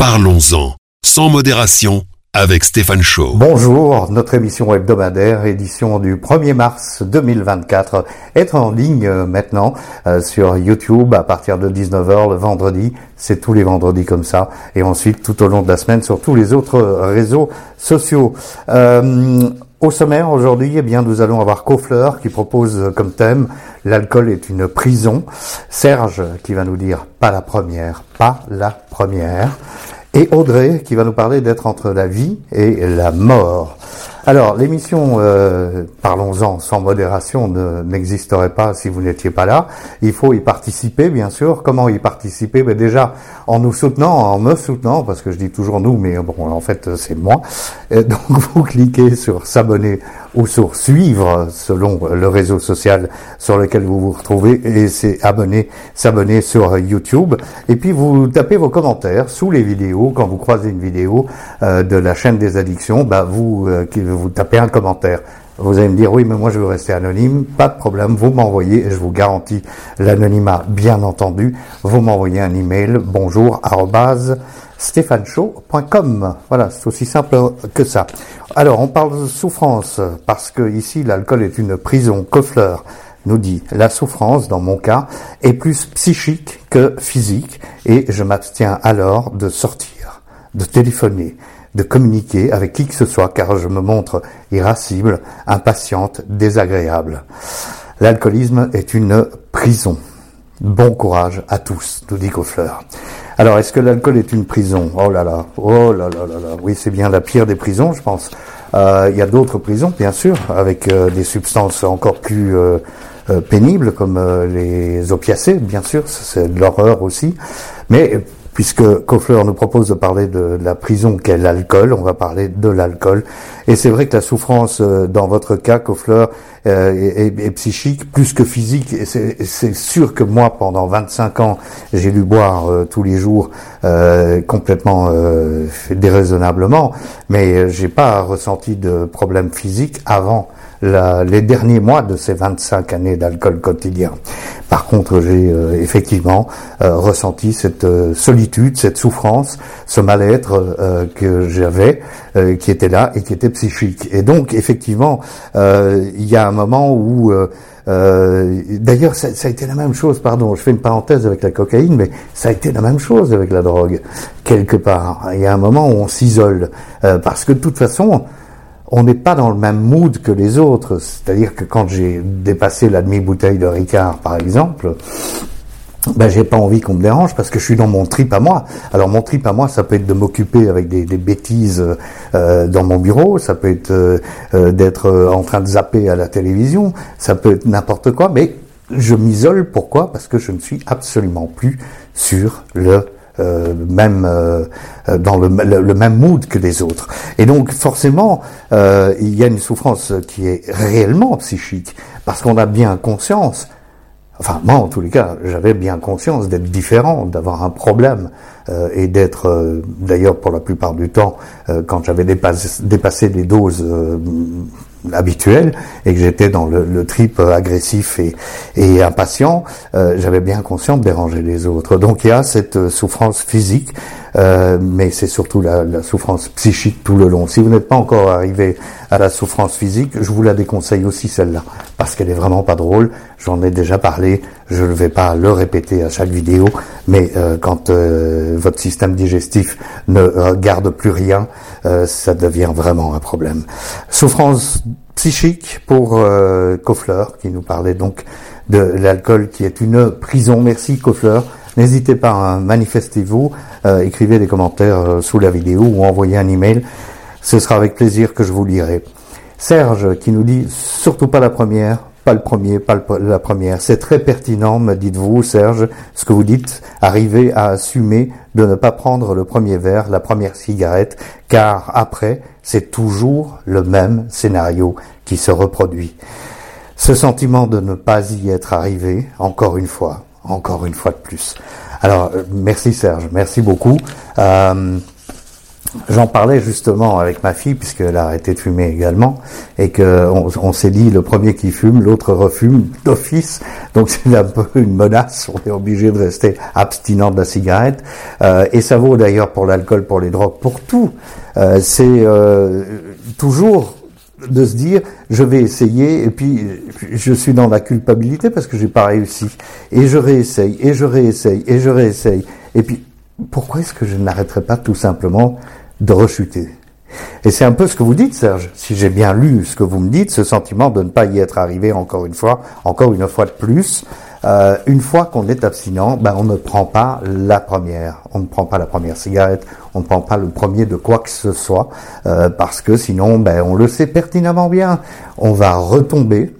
Parlons-en, sans modération, avec Stéphane Chaud. Bonjour, notre émission hebdomadaire, édition du 1er mars 2024, est en ligne euh, maintenant euh, sur YouTube à partir de 19h le vendredi. C'est tous les vendredis comme ça. Et ensuite tout au long de la semaine sur tous les autres réseaux sociaux. Euh, au sommaire aujourd'hui, eh bien, nous allons avoir Cofleur qui propose comme thème l'alcool est une prison. Serge qui va nous dire pas la première, pas la première. Et Audrey qui va nous parler d'être entre la vie et la mort. Alors, l'émission euh, Parlons-en sans modération n'existerait pas si vous n'étiez pas là. Il faut y participer, bien sûr. Comment y participer? Ben Déjà, en nous soutenant, en me soutenant, parce que je dis toujours nous, mais bon, en fait, c'est moi. Donc, vous cliquez sur s'abonner ou sur suivre, selon le réseau social sur lequel vous vous retrouvez, et c'est abonner, s'abonner sur YouTube. Et puis, vous tapez vos commentaires sous les vidéos. Quand vous croisez une vidéo euh, de la chaîne des addictions, bah, vous... Euh, vous tapez un commentaire. Vous allez me dire oui, mais moi je veux rester anonyme. Pas de problème, vous m'envoyez et je vous garantis l'anonymat, bien entendu. Vous m'envoyez un email bonjour stéphaneshow.com. Voilà, c'est aussi simple que ça. Alors, on parle de souffrance parce que ici l'alcool est une prison. Koffler nous dit la souffrance, dans mon cas, est plus psychique que physique et je m'abstiens alors de sortir, de téléphoner, de communiquer avec qui que ce soit car je me montre irascible, impatiente, désagréable. L'alcoolisme est une prison. Bon courage à tous, nous dit Coffleur. Alors, est-ce que l'alcool est une prison? Oh là là, oh là là là là. Oui, c'est bien la pire des prisons, je pense. Euh, il y a d'autres prisons, bien sûr, avec euh, des substances encore plus euh, pénibles, comme les opiacés, bien sûr, c'est de l'horreur aussi. Mais puisque Koffler nous propose de parler de, la prison qu'est l'alcool, on va parler de l'alcool. Et c'est vrai que la souffrance, euh, dans votre cas, Koffler, euh, est, psychique plus que physique. Et c'est sûr que moi, pendant 25 ans, j'ai dû boire euh, tous les jours complètement déraisonnablement, mais j'ai pas ressenti de problème physique avant les derniers mois de ces 25 années d'alcool quotidien. Par contre, j'ai euh, effectivement euh, ressenti cette euh, solitude, cette souffrance, ce mal-être que j'avais, qui était là et qui était psychique. Et donc, effectivement, il y a un moment où D'ailleurs, ça, ça, a été la même chose, pardon, je fais une parenthèse avec la cocaïne, mais ça a été la même chose avec la drogue, quelque part. Il y a un moment où on s'isole, parce que de toute façon, on n'est pas dans le même mood que les autres. C'est-à-dire que quand j'ai dépassé la demi-bouteille de Ricard, par exemple, ben j'ai pas envie qu'on me dérange parce que je suis dans mon trip à moi. Alors mon trip à moi, ça peut être de m'occuper avec des, bêtises euh, dans mon bureau, ça peut être euh, euh, d'être en train de zapper à la télévision, ça peut être n'importe quoi, mais je m'isole. Pourquoi? Parce que je ne suis absolument plus sur le euh, même euh, dans le, même mood que les autres. Et donc forcément, euh, il y a une souffrance qui est réellement psychique, parce qu'on a bien conscience, enfin moi en tous les cas, j'avais bien conscience d'être différent, d'avoir un problème, et d'être, d'ailleurs pour la plupart du temps, quand j'avais dépassé, dépassé les doses habituel et que j'étais dans le, trip agressif et, et impatient, euh, j'avais bien conscience de déranger les autres. Donc il y a cette euh, souffrance physique, euh, mais c'est surtout la, la, souffrance psychique tout le long. Si vous n'êtes pas encore arrivé à la souffrance physique, je vous la déconseille aussi celle-là, parce qu'elle est vraiment pas drôle. J'en ai déjà parlé, je ne vais pas le répéter à chaque vidéo, mais euh, quand votre système digestif ne garde plus rien, ça devient vraiment un problème. Souffrance psychique pour euh, qui nous parlait donc de l'alcool qui est une prison. Merci Kofler. N'hésitez pas, manifestez-vous, euh, écrivez des commentaires euh, sous la vidéo ou envoyez un email. Ce sera avec plaisir que je vous lirai. Serge qui nous dit surtout pas la première, pas le premier, pas la première. C'est très pertinent, me dites-vous, Serge, ce que vous dites. Arrivez à assumer de ne pas prendre le premier verre, la première cigarette, car après, c'est toujours le même scénario qui se reproduit. Ce sentiment de ne pas y être arrivé, encore une fois, encore une fois de plus. Alors, euh, merci Serge, merci beaucoup. Euh, J'en parlais justement avec ma fille puisqu'elle a arrêté de fumer également et que on, s'est dit le premier qui fume, l'autre refume d'office. Donc c'est un peu une menace. On est obligé de rester abstinent de la cigarette. Euh, et ça vaut d'ailleurs pour l'alcool, pour les drogues, pour tout. Euh, c'est euh, toujours de se dire je vais essayer et puis je suis dans la culpabilité parce que j'ai pas réussi et je réessaye et je réessaye et je réessaye et puis pourquoi est-ce que je n'arrêterai pas tout simplement de rechuter? Et c'est un peu ce que vous dites, Serge. Si j'ai bien lu ce que vous me dites, ce sentiment de ne pas y être arrivé encore une fois, encore une fois de plus, euh, une fois qu'on est abstinent, ben on ne prend pas la première, on ne prend pas la première cigarette, on ne prend pas le premier de quoi que ce soit, euh, parce que sinon, ben on le sait pertinemment bien, on va retomber.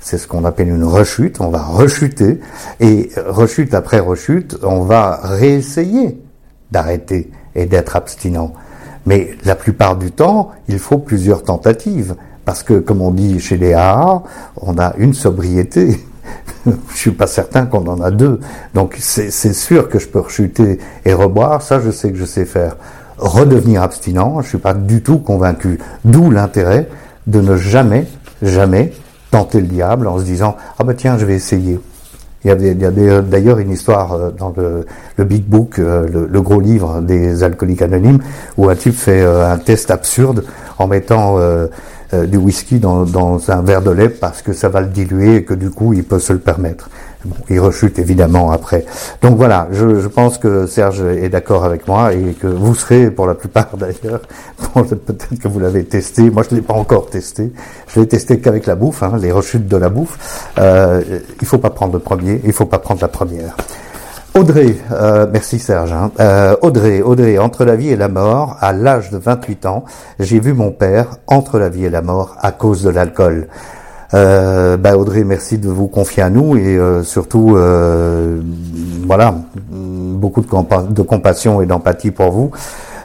C'est ce qu'on appelle une rechute. On va rechuter et rechute après rechute, on va réessayer d'arrêter et d'être abstinent. Mais la plupart du temps, il faut plusieurs tentatives. Parce que, comme on dit chez les AA, on a une sobriété. Je suis pas certain qu'on en a deux. Donc, c'est sûr que je peux rechuter et reboire. Ça, je sais que je sais faire. Redevenir abstinent, je suis pas du tout convaincu. D'où l'intérêt de ne jamais, jamais tenter le diable en se disant, ah bah tiens, je vais essayer. Il y a, d'ailleurs une histoire euh, dans le, Big Book, euh, le, gros livre des alcooliques anonymes, où un type fait euh, un test absurde en mettant du whisky dans, dans, un verre de lait parce que ça va le diluer et que du coup il peut se le permettre. Bon, il rechute évidemment après. Donc voilà, je, je pense que Serge est d'accord avec moi et que vous serez pour la plupart d'ailleurs. Peut-être que vous l'avez testé. Moi, je ne l'ai pas encore testé. Je l'ai testé qu'avec la bouffe, hein, les rechutes de la bouffe. Euh, il faut pas prendre le premier, il faut pas prendre la première. Audrey, euh, merci Serge. Hein. Euh, Audrey, Audrey, entre la vie et la mort, à l'âge de 28 ans, j'ai vu mon père entre la vie et la mort à cause de l'alcool. Euh, bah Audrey, merci de vous confier à nous et surtout, voilà, beaucoup de, de compassion et d'empathie pour vous.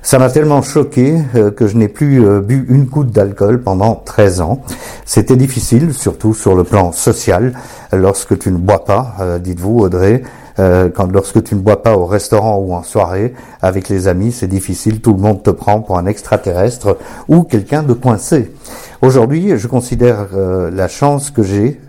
Ça m'a tellement choqué que je n'ai plus bu une goutte d'alcool pendant 13 ans. C'était difficile, surtout sur le plan social, lorsque tu ne bois pas, dites-vous Audrey. Quand lorsque tu ne bois pas au restaurant ou en soirée avec les amis, c'est difficile, tout le monde te prend pour un extraterrestre ou quelqu'un de coincé. Aujourd'hui, je considère euh, la chance que j'ai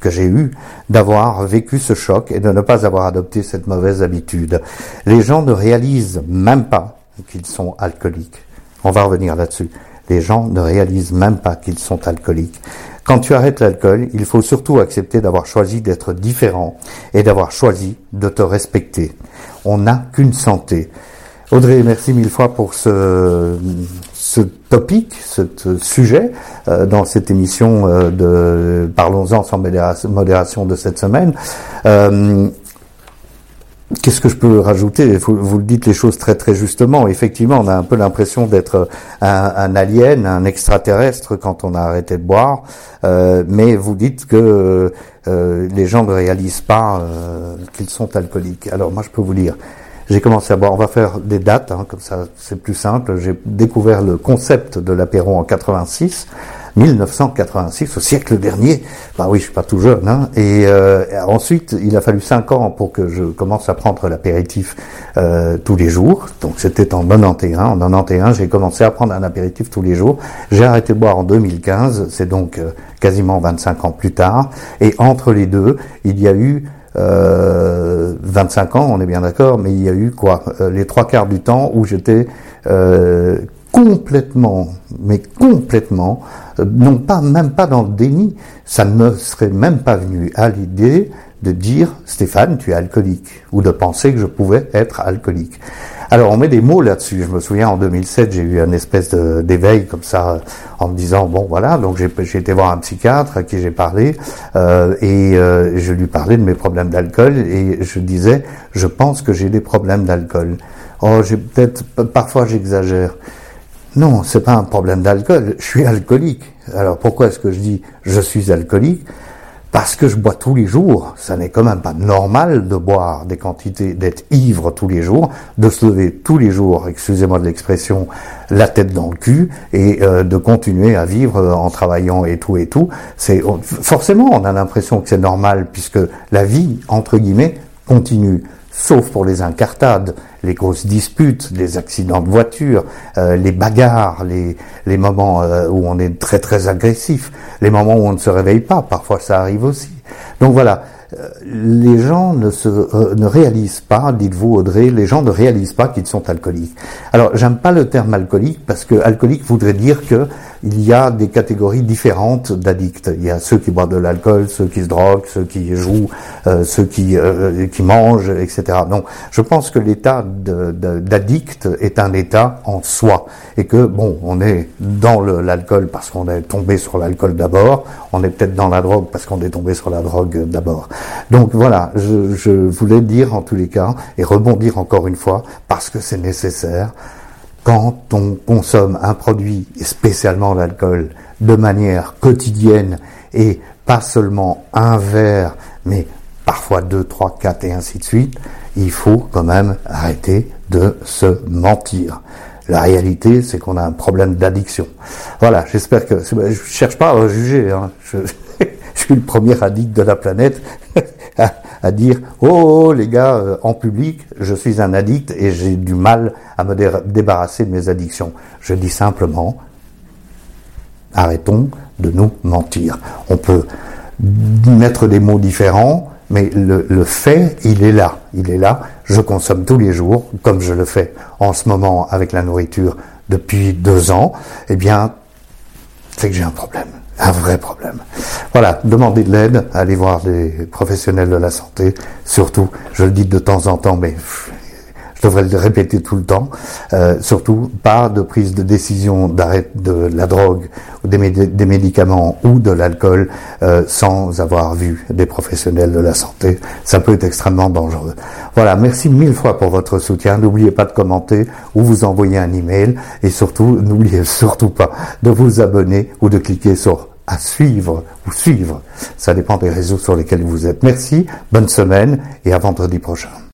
que j'ai eue d'avoir vécu ce choc et de ne pas avoir adopté cette mauvaise habitude. Les gens ne réalisent même pas qu'ils sont alcooliques. On va revenir là-dessus. Les gens ne réalisent même pas qu'ils sont alcooliques. Quand tu arrêtes l'alcool, il faut surtout accepter d'avoir choisi d'être différent et d'avoir choisi de te respecter. On n'a qu'une santé. Audrey, merci mille fois pour ce, ce topic, ce sujet euh, dans cette émission euh, de Parlons-en sans modération de cette semaine. Euh, qu'est-ce que je peux rajouter? Vous, vous, le dites les choses très très justement. Effectivement, on a un peu l'impression d'être un, un, alien, un extraterrestre quand on a arrêté de boire, mais vous dites que les gens ne réalisent pas qu'ils sont alcooliques. Alors moi, je peux vous dire, j'ai commencé à boire. On va faire des dates, hein, comme ça c'est plus simple. J'ai découvert le concept de l'apéro en 86. 1986, au siècle dernier. Bah oui, je suis pas tout jeune. Hein. Et euh, ensuite, il a fallu cinq ans pour que je commence à prendre l'apéritif euh, tous les jours. Donc c'était en 91. En 91, j'ai commencé à prendre un apéritif tous les jours. J'ai arrêté de boire en 2015. C'est donc euh, quasiment 25 ans plus tard. Et entre les deux, il y a eu euh, 25 ans, on est bien d'accord, mais il y a eu quoi euh, Les trois quarts du temps où j'étais euh, complètement, mais complètement, non pas même pas dans le déni, ça ne me serait même pas venu à l'idée de dire Stéphane, tu es alcoolique, ou de penser que je pouvais être alcoolique. Alors on met des mots là-dessus. Je me souviens en 2007, j'ai eu un espèce d'éveil comme ça en me disant bon voilà, donc j'ai été voir un psychiatre à qui j'ai parlé euh, et euh, je lui parlais de mes problèmes d'alcool et je disais je pense que j'ai des problèmes d'alcool. Oh j'ai peut-être parfois j'exagère. Non, c'est pas un problème d'alcool. Je suis alcoolique. Alors pourquoi est-ce que je dis je suis alcoolique? Parce que je bois tous les jours. Ça n'est quand même pas normal de boire des quantités, d'être ivre tous les jours, de se lever tous les jours, excusez-moi de l'expression, la tête dans le cul et euh, de continuer à vivre euh, en travaillant et tout et tout. C'est forcément on a l'impression que c'est normal puisque la vie entre guillemets continue. Sauf pour les incartades, les grosses disputes, les accidents de voiture, euh, les bagarres, les, les moments euh, où on est très très agressif, les moments où on ne se réveille pas, parfois ça arrive aussi. Donc voilà, euh, les gens ne, se, euh, ne réalisent pas, dites-vous Audrey, les gens ne réalisent pas qu'ils sont alcooliques. Alors j'aime pas le terme alcoolique parce que alcoolique voudrait dire que il y a des catégories différentes d'addicts. Il y a ceux qui boivent de l'alcool, ceux qui se droguent, ceux qui jouent, euh, ceux qui, qui mangent, etc. Donc je pense que l'état d'addict est un état en soi et que bon, on est dans l'alcool parce qu'on est tombé sur l'alcool d'abord, on est peut-être dans la drogue parce qu'on est tombé sur la drogue d'abord. Donc voilà, je, voulais dire en tous les cas, et rebondir encore une fois, parce que c'est nécessaire, quand on consomme un produit, spécialement l'alcool, de manière quotidienne, et pas seulement un verre, mais parfois deux, trois, quatre et ainsi de suite, il faut quand même arrêter de se mentir. La réalité, c'est qu'on a un problème d'addiction. Voilà, j'espère que... Je cherche pas à juger, hein. suis le premier addict de la planète à, dire oh, oh les gars euh, en public je suis un addict et j'ai du mal à me débarrasser de mes addictions. Je dis simplement arrêtons de nous mentir. On peut mettre des mots différents, mais le, fait, il est là. Il est là. Je consomme tous les jours, comme je le fais en ce moment avec la nourriture depuis deux ans. Eh bien, c'est que j'ai un problème un vrai problème. Voilà, demandez de l'aide, allez voir des professionnels de la santé, surtout, je le dis de temps en temps, mais je devrais le répéter tout le temps, euh, surtout pas de prise de décision d'arrêt de la drogue, des, des médicaments ou de l'alcool euh, sans avoir vu des professionnels de la santé. Ça peut être extrêmement dangereux. Voilà, merci mille fois pour votre soutien. N'oubliez pas de commenter ou vous envoyer un email et surtout, n'oubliez surtout pas de vous abonner ou de cliquer sur à suivre ou suivre. Ça dépend des réseaux sur lesquels vous êtes. Merci, bonne semaine et à vendredi prochain.